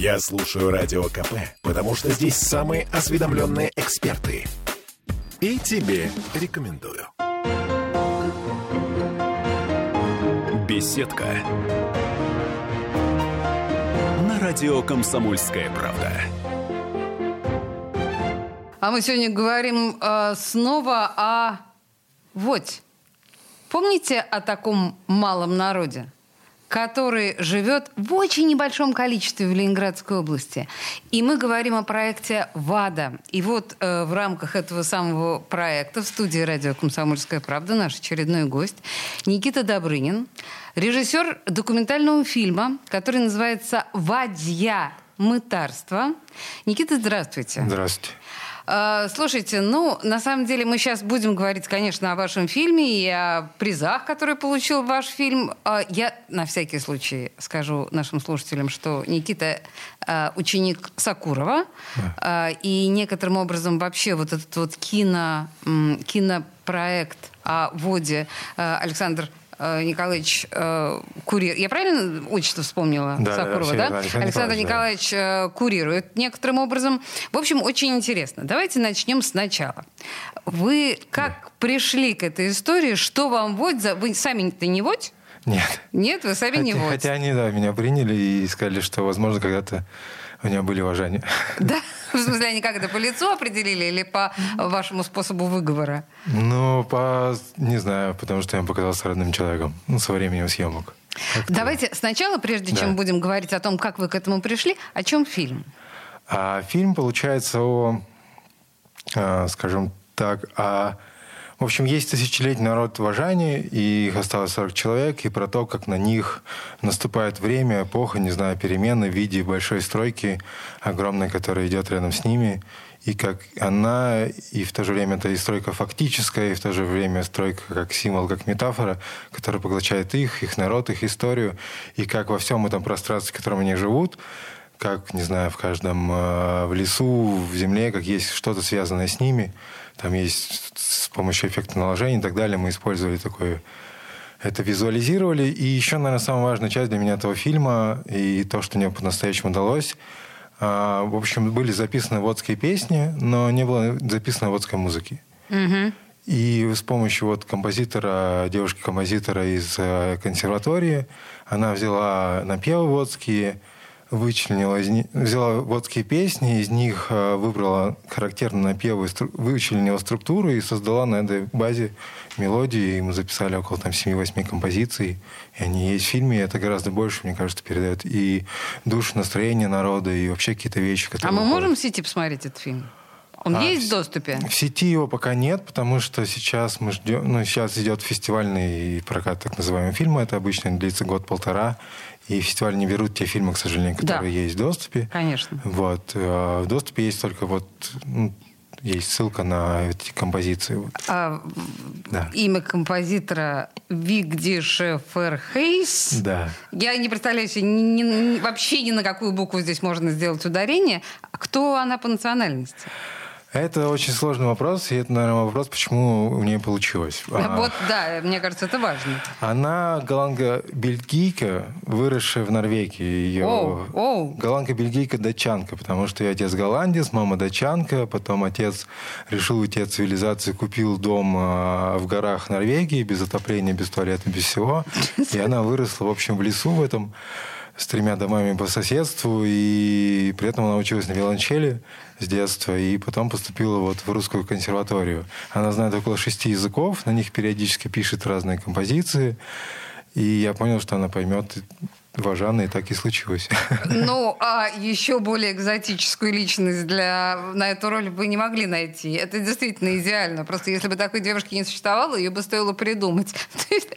Я слушаю Радио КП, потому что здесь самые осведомленные эксперты. И тебе рекомендую. Беседка. На радио «Комсомольская правда». А мы сегодня говорим э, снова о водь. Помните о таком малом народе, который живет в очень небольшом количестве в Ленинградской области? И мы говорим о проекте ВАДА. И вот э, в рамках этого самого проекта в студии радио «Комсомольская правда» наш очередной гость Никита Добрынин, режиссер документального фильма, который называется «Вадья мытарство». Никита, здравствуйте. Здравствуйте. Э, Слушайте, ну, на самом деле мы сейчас будем говорить, конечно, о вашем фильме и о призах, которые получил ваш фильм. Э, Я на всякий случай скажу нашим слушателям, что Никита э, ученик Сакурова, э, и некоторым образом вообще вот этот вот кино, кинопроект о воде Александр Николаевич э, Курир. Я правильно отчество вспомнила? Да, да, Сакурова, да? верно, Александр Александр Николаевич, Николаевич э, курирует некоторым образом. В общем, очень интересно. Давайте начнем сначала. Вы как пришли к этой истории? Что вам водь за... Вы сами-то не водь? Нет. Нет, вы сами не Хотя, водь. хотя они, да, меня приняли и сказали, что, возможно, когда-то у меня были уважения. Да? В смысле, они как это, по лицу определили или по вашему способу выговора? Ну, по, не знаю, потому что я им показался родным человеком. Ну, со временем съемок. Как-то. Давайте сначала, прежде Да. чем будем говорить о том, как вы к этому пришли, о чем фильм? А фильм получается о, а, скажем так, о... В общем, есть тысячелетний народ в Ажане, и их осталось 40 человек, и про то, как на них наступает время, эпоха, не знаю, перемены в виде большой стройки огромной, которая идет рядом с ними, и как она, и в то же время это и стройка фактическая, и в то же время стройка как символ, как метафора, которая поглощает их, их народ, их историю, и как во всем этом пространстве, в котором они живут, как, не знаю, в каждом, э, в лесу, в земле, как есть что-то связанное с ними. Там есть с помощью эффекта наложения и так далее. Мы использовали такое, это визуализировали. И еще, наверное, самая важная часть для меня этого фильма и то, что мне по-настоящему удалось, а, в общем, были записаны водские песни, но не было записано водской музыки. И с помощью вот композитора, девушки-композитора из э, консерватории, она взяла напевы водские, вычленила, взяла водские песни, из них э, выбрала характерные напевы, вычленила структуру и создала на этой базе мелодии. И мы записали около там 7-8 композиций. И они есть в фильме, и это гораздо больше, мне кажется, передает и душу, настроение народа, и вообще какие-то вещи, А которые... мы выходят. можем в сети посмотреть этот фильм? Он А, есть в- доступе? В сети его пока нет, потому что сейчас мы ждем, ну, сейчас идет фестивальный прокат так называемого фильма. Это обычно длится год-полтора. И фестиваль не берут те фильмы, к сожалению, Да. которые есть в доступе. Конечно. Вот. А В доступе есть только вот ну, есть ссылка на эти композиции. Вот. А, Да. Имя композитора Вигдише Ферхейс. Да. Я не представляю себе ни- ни- вообще ни на какую букву здесь можно сделать ударение. А Кто она по национальности? Это очень сложный вопрос, и это, наверное, вопрос, почему у нее получилось. А, Вот, да, мне кажется, это важно. Она голландка-бельгийка, выросшая в Норвегии. Ее Оу, оу. голландка-бельгийка-датчанка, потому что ее отец голландец, мама датчанка, потом отец решил уйти от цивилизации, купил дом а, в горах Норвегии, без отопления, без туалета, без всего. И она выросла, в общем, в лесу в этом с тремя домами по соседству, и при этом она училась на виолончели с детства, и потом поступила вот в русскую консерваторию. Она знает около шести языков, на них периодически пишет разные композиции, и я понял, что она поймет Важана, так и случилось. Ну, а еще более экзотическую личность для, на эту роль вы не могли найти. Это действительно идеально. Просто если бы такой девушки не существовало, ее бы стоило придумать. То есть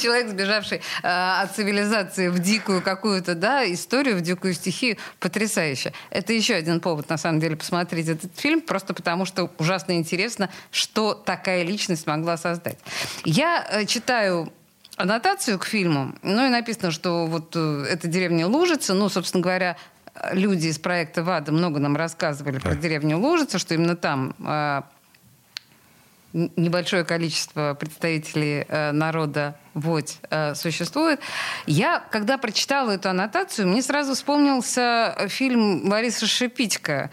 человек, сбежавший э, от цивилизации в дикую какую-то да, историю, в дикую стихию, потрясающе. Это еще один повод, на самом деле, посмотреть этот фильм, просто потому что ужасно интересно, что такая личность могла создать. Я э, читаю аннотацию к фильму, ну и написано, что вот э, это деревня Лужица, ну, собственно говоря, э, люди из проекта ВАДА много нам рассказывали про деревню Лужица, что именно там э, небольшое количество представителей э, народа вот э, существует. Я, когда прочитала эту аннотацию, мне сразу вспомнился фильм Бориса Шипитько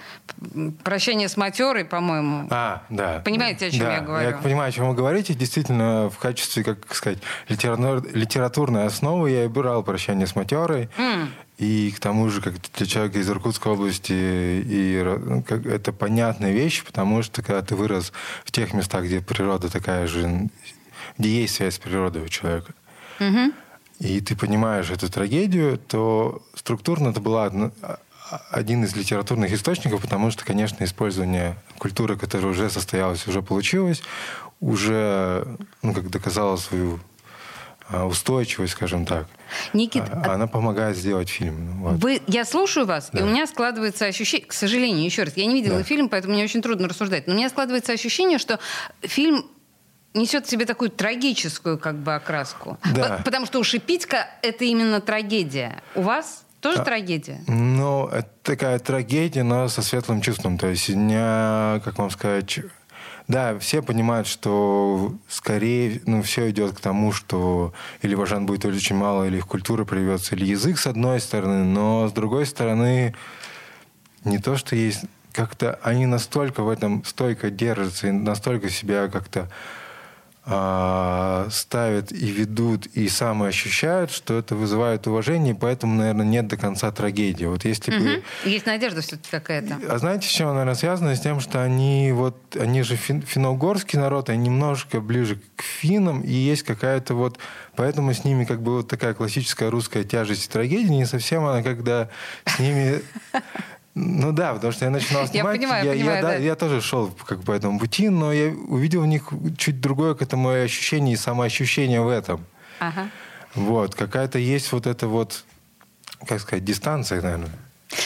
«Прощание с матерой», по-моему. А, да. Понимаете, о чем да, я говорю? Я понимаю, о чем вы говорите. Действительно, в качестве, как сказать, литератур, литературной основы я и брал «Прощание с матерой». Mm. И к тому же, как для человека из Иркутской области, и ну, как, это понятная вещь, потому что когда ты вырос в тех местах, где природа такая же, где есть связь с природой у человека, угу. и ты понимаешь эту трагедию, то структурно это была один из литературных источников, потому что, конечно, использование культуры, которая уже состоялась, уже получилось, уже ну, как доказала свою устойчивость, скажем так. Никит, а, а, она помогает сделать фильм. Вот. Вы, я слушаю вас, да. и у меня складывается ощущение, к сожалению, еще раз, я не видела да. фильм, поэтому мне очень трудно рассуждать, но у меня складывается ощущение, что фильм несет в себе такую трагическую как бы окраску. Да. Потому что у Шипитько это именно трагедия. У вас тоже а, трагедия? Ну, это такая трагедия, но со светлым чувством. То есть не, как вам сказать, да, все понимают, что скорее ну, все идет к тому, что или вожан будет очень мало, или их культура приведется, или язык с одной стороны, но с другой стороны не то, что есть как-то они настолько в этом стойко держатся и настолько себя как-то ставят и ведут, и самые ощущают, что это вызывает уважение, и поэтому, наверное, нет до конца трагедии. Вот если угу. бы... Есть надежда все-таки какая-то. А знаете, с чем, наверное, связано? С тем, что они вот, они же фин, финно-угорский народ, они немножко ближе к финнам, и есть какая-то вот... Поэтому с ними как бы вот такая классическая русская тяжесть и трагедия, не совсем она, когда с ними ну да, потому что я начинал снимать. Я понимаю, я, понимаю, я, да. я тоже шел как по этому пути, но я увидел в них чуть другое к этому ощущение и самоощущение в этом. Ага. Вот, какая-то есть вот эта вот, как сказать, дистанция, наверное.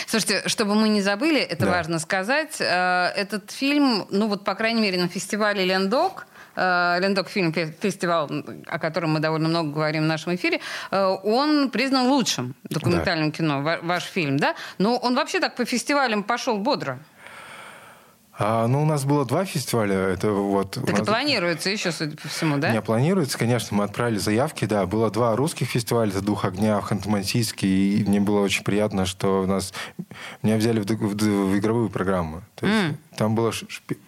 Слушайте, чтобы мы не забыли, это да. важно сказать, э, этот фильм, ну вот, по крайней мере, на фестивале «Лендок», Лендок фильм фестиваль, о котором мы довольно много говорим в нашем эфире, э, он признан лучшим документальным да. кино, ваш фильм, да? Но он вообще так по фестивалям пошел бодро. А, ну, у нас было два фестиваля. Это вот, так нас... и планируется еще, судя по всему, да? Не, планируется, конечно. Мы отправили заявки, да. Было два русских фестиваля. Это «Дух огня» в Ханты-Мансийске. И мне было очень приятно, что нас... Меня взяли в, в, в игровую программу. То есть mm. Там было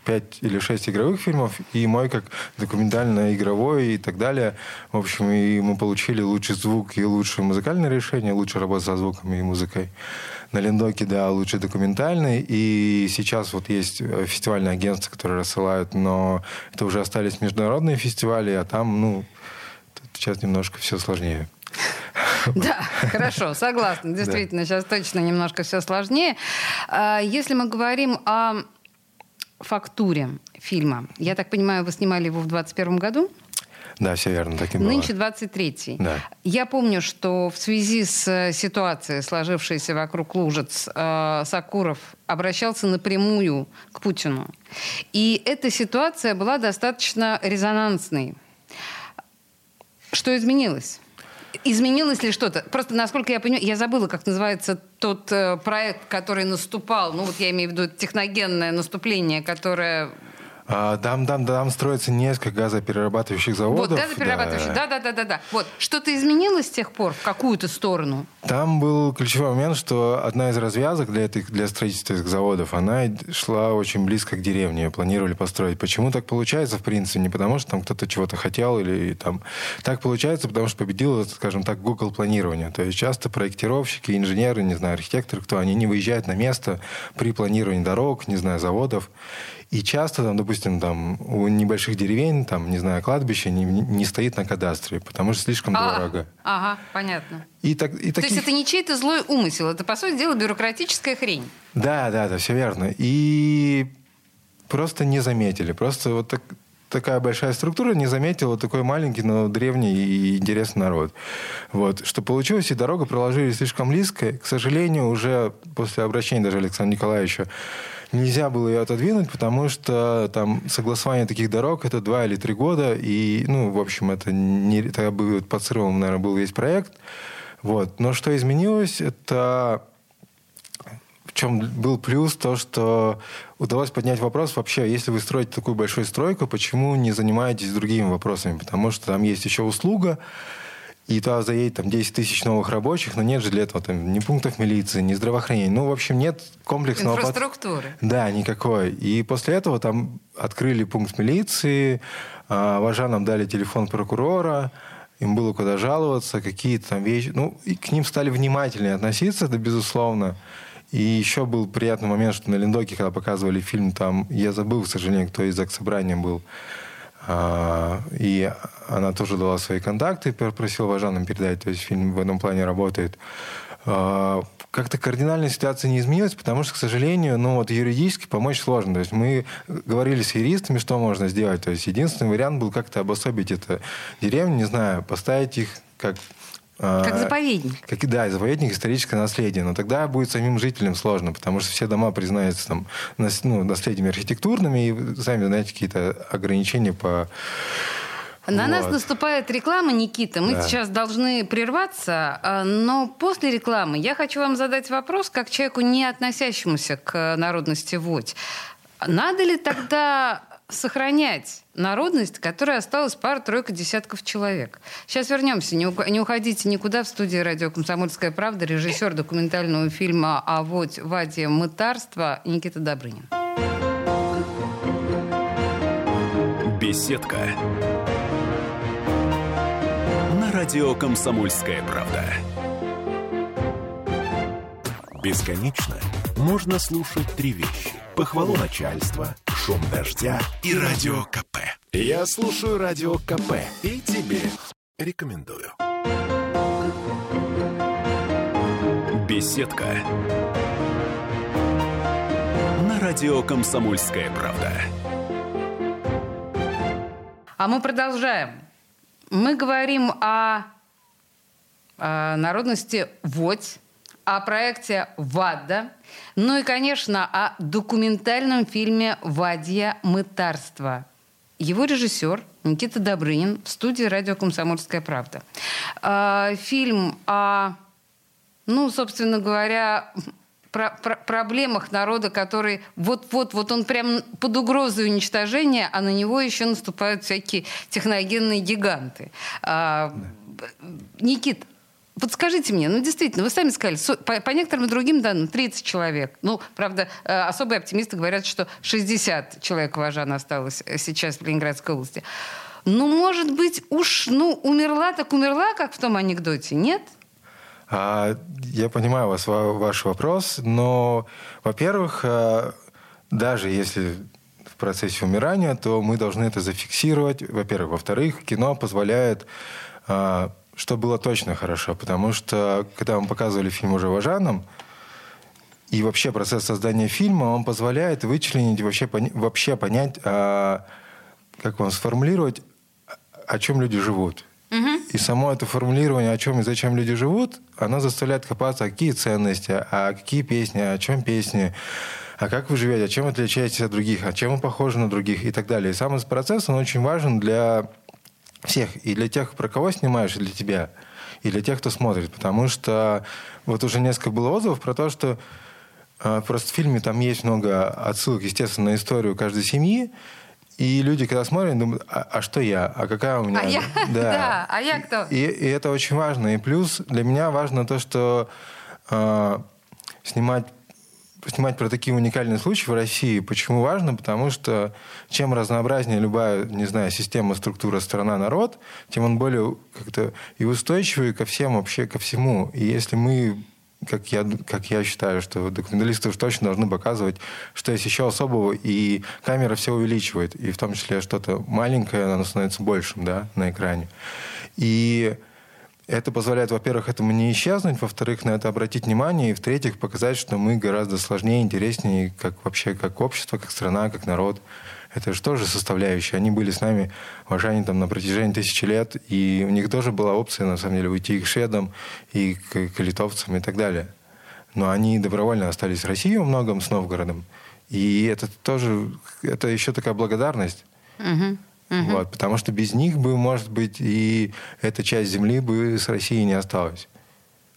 пять или шесть игровых фильмов, и мой как документально-игровой и так далее. В общем, и мы получили лучший звук и лучшее музыкальное решение, лучше работа со звуком и музыкой на Лендоке, да, лучше документальный. И сейчас вот есть э, фестивальные агентства, которые рассылают, но это уже остались международные фестивали, а там, ну, сейчас немножко все сложнее. Да, хорошо, согласна. Действительно, сейчас точно немножко все сложнее. А, если мы говорим о фактуре фильма, я так понимаю, вы снимали его в 2021 году? Да, все верно, так и было. Нынче 23-й. Да. Я помню, что в связи с э, ситуацией, сложившейся вокруг Лужиц, э, Сакуров обращался напрямую к Путину. И эта ситуация была достаточно резонансной. Что изменилось? Изменилось ли что-то? Просто, насколько я понимаю, я забыла, как называется тот э, проект, который наступал. Ну, вот я имею в виду техногенное наступление, которое там, там, там строится несколько газоперерабатывающих заводов. Вот, газоперерабатывающих, да. да, да, да, да. Вот, что-то изменилось с тех пор в какую-то сторону? Там был ключевой момент, что одна из развязок для, этих, для строительства этих заводов, она шла очень близко к деревне, планировали построить. Почему так получается, в принципе? Не потому, что там кто-то чего-то хотел или там... Так получается, потому что победило, скажем так, Google планирование. То есть часто проектировщики, инженеры, не знаю, архитекторы, кто, они не выезжают на место при планировании дорог, не знаю, заводов. И часто, там, допустим, там, у небольших деревень, там, не знаю, кладбище не, не стоит на кадастре, потому что слишком а, дорого. Ага, понятно. И так, и таких... То есть это не чей-то злой умысел, это, по сути дела, бюрократическая хрень. Да, да, да, все верно. И просто не заметили. Просто вот так, такая большая структура не заметила такой маленький, но древний и интересный народ. Вот. Что получилось, и дорогу проложили слишком близко. К сожалению, уже после обращения даже Александра Николаевича нельзя было ее отодвинуть, потому что там согласование таких дорог это два или три года, и, ну, в общем, это не, тогда бы под срывом, наверное, был весь проект. Вот. Но что изменилось, это чем был плюс, то, что удалось поднять вопрос вообще, если вы строите такую большую стройку, почему не занимаетесь другими вопросами? Потому что там есть еще услуга, и туда заедет там 10 тысяч новых рабочих, но нет же для этого там ни пунктов милиции, ни здравоохранения. Ну, в общем, нет комплексного... Инфраструктуры. Под... Да, никакой. И после этого там открыли пункт милиции, а, вожанам дали телефон прокурора, им было куда жаловаться, какие-то там вещи. Ну, и к ним стали внимательнее относиться, это безусловно. И еще был приятный момент, что на Линдоке, когда показывали фильм, там, я забыл, к сожалению, кто из собрания был, и она тоже дала свои контакты, просила Важанам передать, то есть фильм в этом плане работает. А, как-то кардинальная ситуация не изменилась, потому что, к сожалению, ну вот юридически помочь сложно. То есть мы говорили с юристами, что можно сделать. То есть единственный вариант был как-то обособить это деревню, не знаю, поставить их как а, как заповедник. Как, да, заповедник историческое наследие. Но тогда будет самим жителям сложно, потому что все дома признаются там, ну, наследиями архитектурными, и сами знаете какие-то ограничения по на вот. нас наступает реклама, Никита. Мы да. сейчас должны прерваться, а, но после рекламы я хочу вам задать вопрос, как человеку, не относящемуся к народности Водь. Надо ли тогда сохранять народность, которая осталась пара-тройка десятков человек. Сейчас вернемся. Не уходите никуда. В студии радио «Комсомольская правда» режиссер документального фильма «А вот Ваде мытарство» Никита Добрынин. Беседка. На радио «Комсомольская правда». Бесконечно можно слушать три вещи. Похвалу начальства – шум дождя и радио КП. Я слушаю радио КП и тебе рекомендую. Беседка. На радио «Комсомольская правда». А мы продолжаем. Мы говорим о, о народности Водь, о проекте «ВАДА», ну и, конечно, о документальном фильме «Вадья мытарство». Его режиссер Никита Добрынин в студии радио «Комсомольская правда». А, фильм о, ну, собственно говоря, про, про проблемах народа, который вот-вот, вот он прям под угрозой уничтожения, а на него еще наступают всякие техногенные гиганты. А, Никит, вот скажите мне, ну действительно, вы сами сказали, по, по некоторым другим данным 30 человек. Ну, правда, э, особые оптимисты говорят, что 60 человек Важан осталось э, сейчас в Ленинградской области. Ну, может быть, уж, ну, умерла так умерла, как в том анекдоте, нет? А, я понимаю вас, ваш вопрос, но, во-первых, э, даже если в процессе умирания, то мы должны это зафиксировать, во-первых. Во-вторых, кино позволяет что было точно хорошо, потому что когда мы показывали фильм уже Важаном, и вообще процесс создания фильма, он позволяет вычленить, вообще, вообще понять, а, как вам сформулировать, о чем люди живут. Угу. И само это формулирование, о чем и зачем люди живут, оно заставляет копаться, а какие ценности, а какие песни, о чем песни, а как вы живете, а чем отличаетесь от других, а чем вы похожи на других и так далее. И сам этот процесс, он очень важен для всех. И для тех, про кого снимаешь, и для тебя. И для тех, кто смотрит. Потому что вот уже несколько было отзывов про то, что э, просто в фильме там есть много отсылок, естественно, на историю каждой семьи. И люди, когда смотрят, думают, а, а что я? А какая у меня? А я? Да, да а я кто? И, и это очень важно. И плюс для меня важно то, что э, снимать снимать про такие уникальные случаи в России. Почему важно? Потому что чем разнообразнее любая, не знаю, система, структура, страна, народ, тем он более как-то и устойчивый ко всем вообще, ко всему. И если мы как я, как я считаю, что документалисты уж точно должны показывать, что есть еще особого, и камера все увеличивает, и в том числе что-то маленькое, оно становится большим, да, на экране. И это позволяет, во-первых, этому не исчезнуть, во-вторых, на это обратить внимание, и в-третьих, показать, что мы гораздо сложнее, интереснее, как вообще, как общество, как страна, как народ. Это же тоже составляющие. Они были с нами в Ажане там, на протяжении тысячи лет, и у них тоже была опция, на самом деле, уйти к шведам и к, к литовцам и так далее. Но они добровольно остались в России во многом с Новгородом. И это тоже, это еще такая благодарность. Угу. Угу. Вот, потому что без них бы, может быть, и эта часть земли бы с Россией не осталась.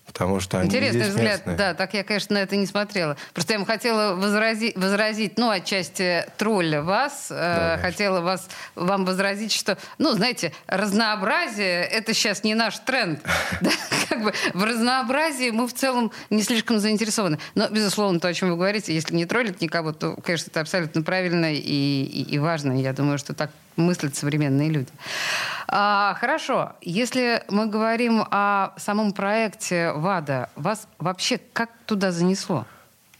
потому что они Интересный здесь взгляд, местные. да, так я, конечно, на это не смотрела. Просто я вам хотела возразить, возразить ну, отчасти тролля вас, э, Да, хотела вас, вам возразить, что, ну, знаете, разнообразие — это сейчас не наш тренд. Да, Как бы в разнообразии мы в целом не слишком заинтересованы. Но, безусловно, то, о чем вы говорите, если не троллить никого, то, конечно, это абсолютно правильно и, и, и важно. Я думаю, что так мыслят современные люди. А, хорошо. Если мы говорим о самом проекте ВАДА, вас вообще как туда занесло?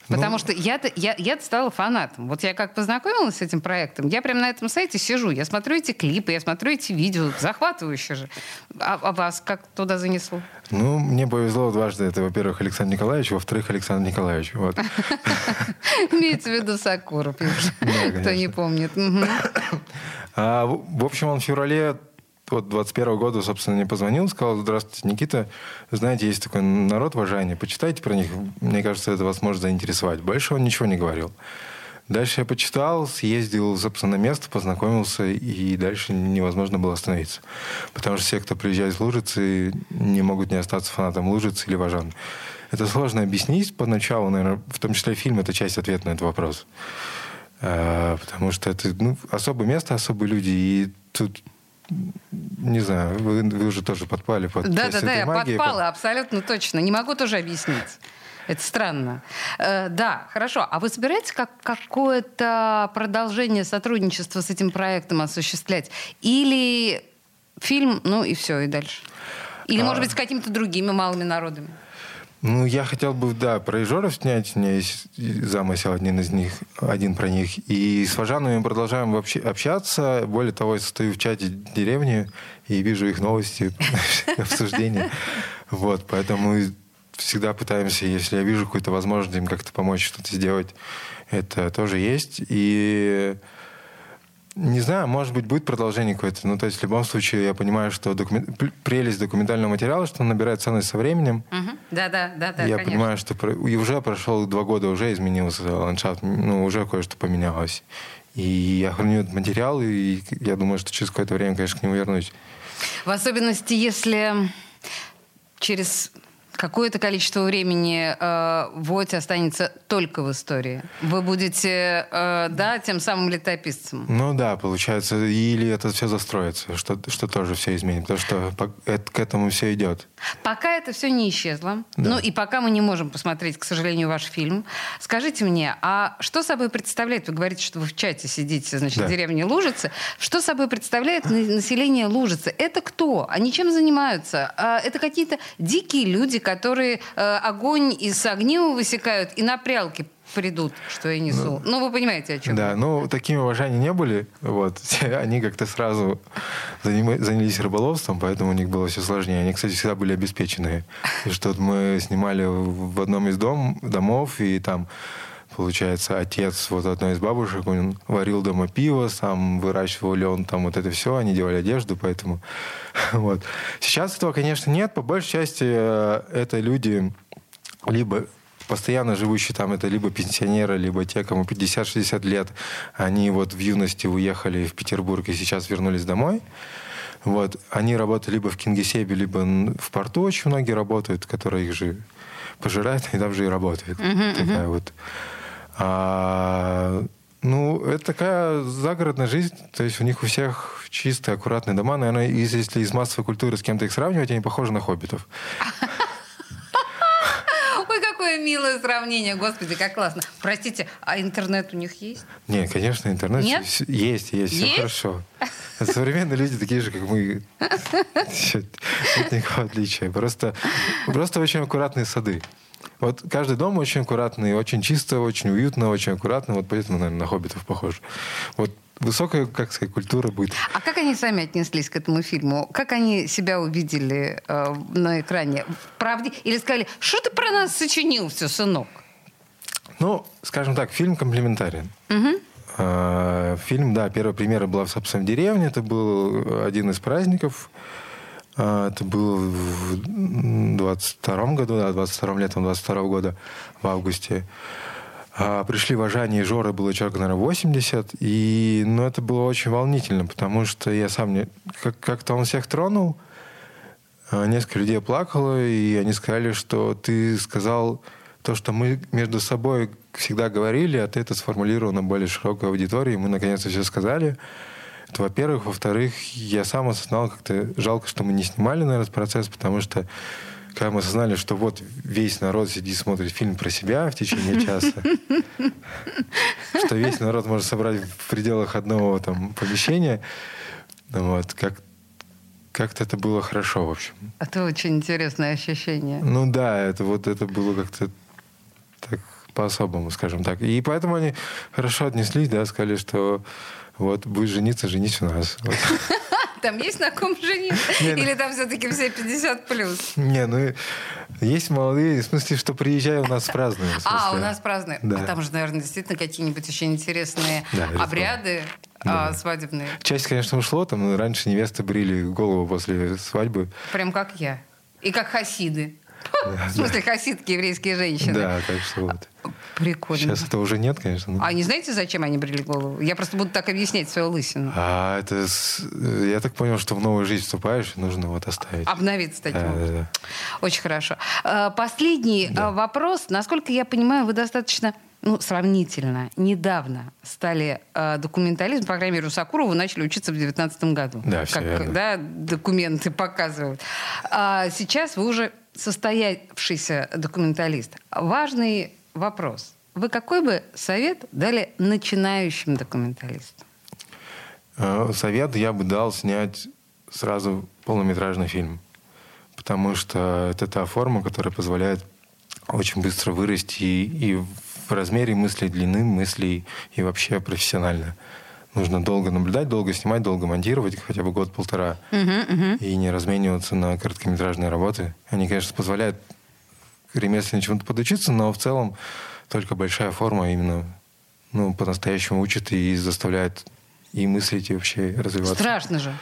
Потому Ну- что я-то, я, я стала фанатом. Вот я как познакомилась с этим проектом, я прямо на этом сайте сижу, я смотрю эти клипы, я смотрю эти видео, захватывающе же. А, а вас как туда занесло? Ну, мне повезло дважды. Это, во-первых, Александр Николаевич, во-вторых, Александр Николаевич. Вот. Имеется в виду Сакуров, кто не помнит. А, в в общем, он в феврале вот 21 года, собственно, мне позвонил, сказал, здравствуйте, Никита, знаете, есть такой народ вожания, почитайте про них, мне кажется, это вас может заинтересовать. Больше он ничего не говорил. Дальше я почитал, съездил, собственно, на место, познакомился, и дальше невозможно было остановиться. Потому что все, кто приезжает в Лужицы, не могут не остаться фанатом Лужицы или Вожан. Это сложно объяснить поначалу, наверное, в том числе фильм — это часть ответа на этот вопрос. А, Потому что это ну, особое место, особые люди, и тут не знаю, вы, вы уже тоже подпали под Да, часть да, да, этой я магии. подпала, абсолютно точно. Не могу тоже объяснить. Это странно. Э, да, хорошо. А вы собираетесь как, какое-то продолжение сотрудничества с этим проектом осуществлять? Или фильм, ну и все, и дальше? Или, А. может быть, с какими-то другими малыми народами? Ну, я хотел бы, да, про Ижоров снять. У меня есть замысел один из них, один про них. И с Важанами мы продолжаем вообще общаться. Более того, я стою в чате деревни и вижу их новости, обсуждения. Вот, поэтому всегда пытаемся, если я вижу какую-то возможность им как-то помочь что-то сделать, это тоже есть. И не знаю, может быть, будет продолжение какое-то. Ну, то есть, в любом случае, я понимаю, что докумен- прелесть документального материала, что он набирает ценность со временем. Мгм. Да, да, да, да, я конечно. понимаю, что про- и уже прошло два года, уже изменился ландшафт, ну, уже кое-что поменялось. И я храню этот материал, и я думаю, что через какое-то время, конечно, к нему вернусь. В особенности, если через какое-то количество времени э, Воть останется только в истории. Вы будете, э, да, тем самым летописцем. Ну да, получается, или это все застроится, что, что тоже все изменит, потому что по- это- к этому все идет. Пока это все не исчезло, ну и пока мы не можем посмотреть, к сожалению, ваш фильм, скажите мне, а что собой представляет, вы говорите, что вы в чате сидите, значит, Да. в деревне Лужицы, что собой представляет на- население Лужицы? Это кто? Они чем занимаются? А, Это какие-то дикие люди, которые э, огонь из огнива высекают и на прялки придут, что я несу. Ну, вы понимаете, о чем Да, я. ну, такими уважания не были. Вот. Они как-то сразу занялись рыболовством, поэтому у них было все сложнее. Они, кстати, всегда были обеспеченные. И что мы снимали в в одном из дом, домов, и там Получается, отец вот одной из бабушек, он варил дома пиво, сам выращивал лен, там вот это все, они делали одежду, поэтому вот. Сейчас этого, конечно, нет. По большей части э, это люди либо постоянно живущие там, это либо пенсионеры, либо те, кому 50-60 лет, они вот в юности уехали в Петербург и сейчас вернулись домой. Вот. Они работают либо в Кингисеппе, либо в порту очень многие работают, которые их же пожирают, и там же и работают. Такая вот. А, ну, это такая загородная жизнь, то есть у них у всех чистые, аккуратные дома. Наверное, из- если из массовой культуры с кем-то их сравнивать, они похожи на хоббитов. Ой, какое милое сравнение, господи, как классно. Простите, а интернет у них есть? Не, конечно, интернет Нет? с- есть, есть, все Есть? хорошо. Современные люди такие же, как мы. Нет никакого отличия. Просто, просто очень аккуратные сады. Вот каждый дом очень аккуратный, очень чисто, очень уютно, очень аккуратно. Вот поэтому, наверное, на хоббитов похож. Вот высокая, как сказать, культура будет. А как они сами отнеслись к этому фильму? Как они себя увидели э, на экране? Правде? Или сказали, что ты про нас сочинил все, сынок? Ну, скажем так, фильм комплементарен. А, Фильм, да, первая премьера была, в деревне. Это был один из праздников. А, Это было в 22 году, да, 22 летом 22 года, в августе. А, Пришли в Ажане и Жора, было человек, наверное, 80. И, ну, это было очень волнительно, потому что я сам не... как- Как-то он всех тронул. а, несколько людей плакало, и они сказали, что ты сказал то, что мы между собой всегда говорили, а ты это сформулировал на более широкой аудитории. Мы наконец-то все сказали. Это, во-первых. Во-вторых, я сам осознал, как-то жалко, что мы не снимали, наверное, этот процесс, потому что когда мы осознали, что вот весь народ сидит и смотрит фильм про себя в течение часа, что весь народ может собрать в пределах одного там помещения, вот, как как-то это было хорошо, в общем. Это очень интересное ощущение. Ну да, это вот это было как-то так по-особому, скажем так. И поэтому они хорошо отнеслись, да, сказали, что вот будешь жениться, женись у нас. Вот. Там есть на ком жениться? Или там все-таки все 50 плюс? Не, ну есть молодые, в смысле, что приезжай у нас празднуем. А, у нас празднуем. Да. А там же, наверное, действительно какие-нибудь еще интересные да, обряды. Да. А, свадебные. Часть, конечно, ушло. Там раньше невесты брили голову после свадьбы. Прям как я. И как хасиды. В смысле, хасидки, еврейские женщины. Да, так что вот. Прикольно. Сейчас этого уже нет, конечно. А не знаете, зачем они брили голову? Я просто буду так объяснять свою лысину. А это... Я так понял, что в новую жизнь вступаешь, нужно вот оставить. Обновиться таким а, да, да. Очень хорошо. А, последний да. А, вопрос. Насколько я понимаю, вы достаточно ну, сравнительно, недавно стали э, документализм, по крайней мере, у Сакурова начали учиться в 2019 году. Да, все как, верно. Да, документы показывают. А сейчас вы уже состоявшийся документалист. Важный вопрос. Вы какой бы совет дали начинающим документалистам? Э, совет я бы дал снять сразу полнометражный фильм. Потому что это та форма, которая позволяет очень быстро вырасти и, и в размере мыслей, длины мыслей и вообще профессионально нужно долго наблюдать, долго снимать, долго монтировать, хотя бы год-полтора, uh-huh, uh-huh. и не размениваться на короткометражные работы. Они, конечно, позволяют ремесленно чему-то подучиться, но в целом только большая форма именно ну, по-настоящему учит и заставляет и мыслить, и вообще развиваться. Страшно же.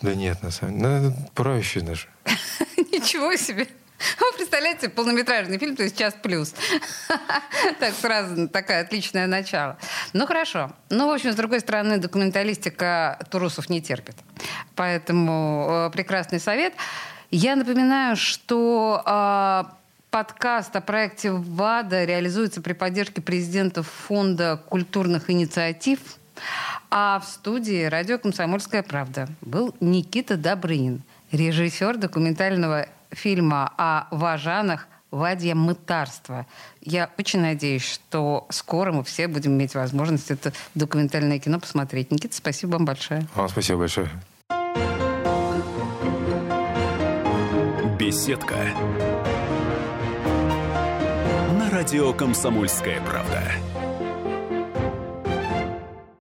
Да нет, на самом деле. Ну, проще даже. Ничего себе. Вы представляете, полнометражный фильм, то есть час плюс. Так сразу такое отличное начало. Ну хорошо. Ну, в общем, с другой стороны, документалистика турусов не терпит. Поэтому э, прекрасный совет. Я напоминаю, что э, подкаст о проекте ВАДА реализуется при поддержке президента Фонда культурных инициатив. А в студии радио «Комсомольская правда» был Никита Добрынин, режиссер документального фильма о важанах Вадья Мытарства. Я очень надеюсь, что скоро мы все будем иметь возможность это документальное кино посмотреть. Никита, спасибо вам большое. Вам спасибо большое. Беседка. На радио «Комсомольская правда».